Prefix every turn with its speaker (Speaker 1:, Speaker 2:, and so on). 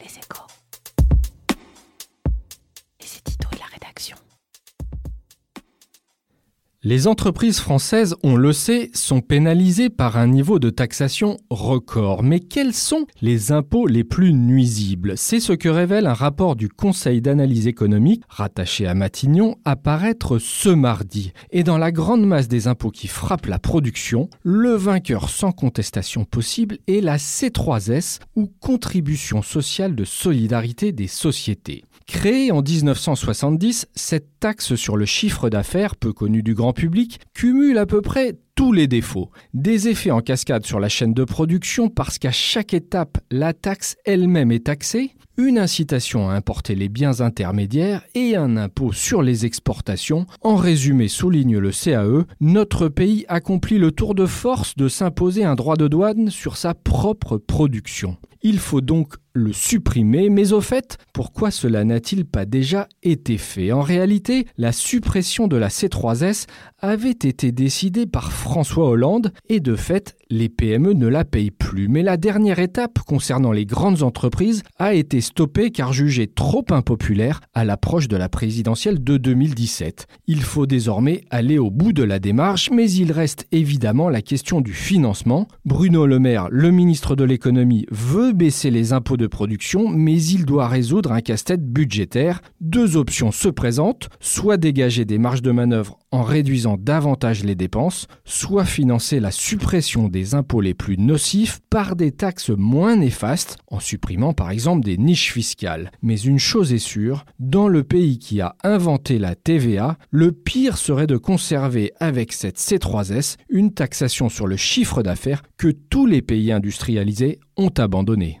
Speaker 1: Les échos. Les éditos et la rédaction.
Speaker 2: Les entreprises françaises, on le sait, sont pénalisées par un niveau de taxation record. Mais quels sont les impôts les plus nuisibles? C'est ce que révèle un rapport du Conseil d'analyse économique, rattaché à Matignon, à paraître ce mardi. Et dans la grande masse des impôts qui frappent la production, le vainqueur sans contestation possible est la C3S, ou Contribution sociale de solidarité des sociétés. Créée en 1970, taxe sur le chiffre d'affaires, peu connue du grand public, cumule à peu près tous les défauts. Des effets en cascade sur la chaîne de production parce qu'à chaque étape, la taxe elle-même est taxée, une incitation à importer les biens intermédiaires et un impôt sur les exportations. En résumé, souligne le CAE, notre pays accomplit le tour de force de s'imposer un droit de douane sur sa propre production. Il faut donc le supprimer, mais au fait, pourquoi cela n'a-t-il pas déjà été fait? En réalité, la suppression de la C3S avait été décidée par François Hollande et de fait, les PME ne la payent plus. Mais la dernière étape concernant les grandes entreprises a été stoppée car jugée trop impopulaire à l'approche de la présidentielle de 2017. Il faut désormais aller au bout de la démarche, mais il reste évidemment la question du financement. Bruno Le Maire, le ministre de l'économie, veut baisser les impôts de production, mais il doit résoudre un casse-tête budgétaire. Deux options se présentent, soit dégager des marges de manœuvre en réduisant davantage les dépenses, soit financer la suppression des impôts les plus nocifs par des taxes moins néfastes, en supprimant par exemple des niches fiscales. Mais une chose est sûre, dans le pays qui a inventé la TVA, le pire serait de conserver avec cette C3S une taxation sur le chiffre d'affaires que tous les pays industrialisés ont abandonné.